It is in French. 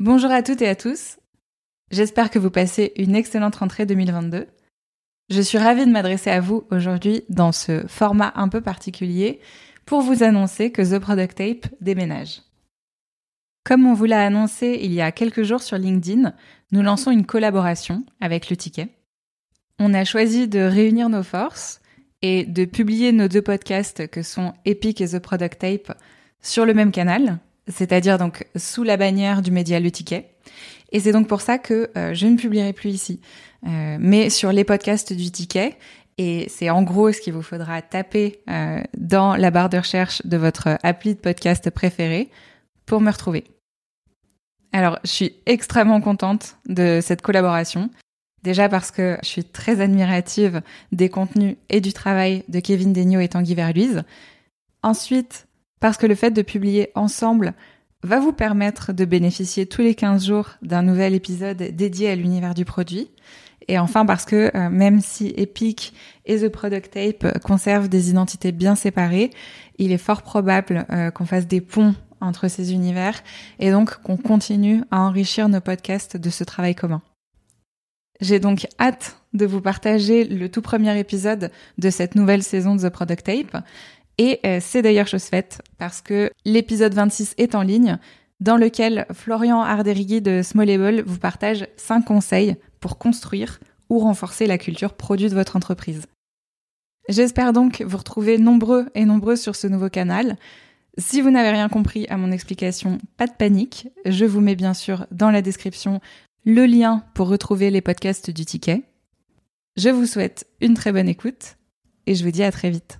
Bonjour à toutes et à tous. J'espère que vous passez une excellente rentrée 2022. Je suis ravie de m'adresser à vous aujourd'hui dans ce format un peu particulier pour vous annoncer que The Product Tape déménage. Comme on vous l'a annoncé il y a quelques jours sur LinkedIn, nous lançons une collaboration avec le ticket. On a choisi de réunir nos forces et de publier nos deux podcasts que sont Epic et The Product Tape sur le même canal, c'est-à-dire donc sous la bannière du média Le Ticket. Et c'est donc pour ça que euh, je ne publierai plus ici, euh, mais sur les podcasts du Ticket. Et c'est en gros ce qu'il vous faudra taper euh, dans la barre de recherche de votre appli de podcast préféré pour me retrouver. Alors, je suis extrêmement contente de cette collaboration. Déjà parce que je suis très admirative des contenus et du travail de Kevin Degnaud et Tanguy Verluise. Ensuite, parce que le fait de publier ensemble va vous permettre de bénéficier tous les 15 jours d'un nouvel épisode dédié à l'univers du produit. Et enfin parce que euh, même si Epic et The Product Tape conservent des identités bien séparées, il est fort probable euh, qu'on fasse des ponts entre ces univers et donc qu'on continue à enrichir nos podcasts de ce travail commun. J'ai donc hâte de vous partager le tout premier épisode de cette nouvelle saison de The Product Tape. Et euh, c'est d'ailleurs chose faite parce que l'épisode 26 est en ligne dans lequel Florian Arderigui de Smallable vous partage 5 conseils pour construire ou renforcer la culture produit de votre entreprise. J'espère donc vous retrouver nombreux et nombreuses sur ce nouveau canal. Si vous n'avez rien compris à mon explication, pas de panique. Je vous mets bien sûr dans la description le lien pour retrouver les podcasts du ticket. Je vous souhaite une très bonne écoute et je vous dis à très vite.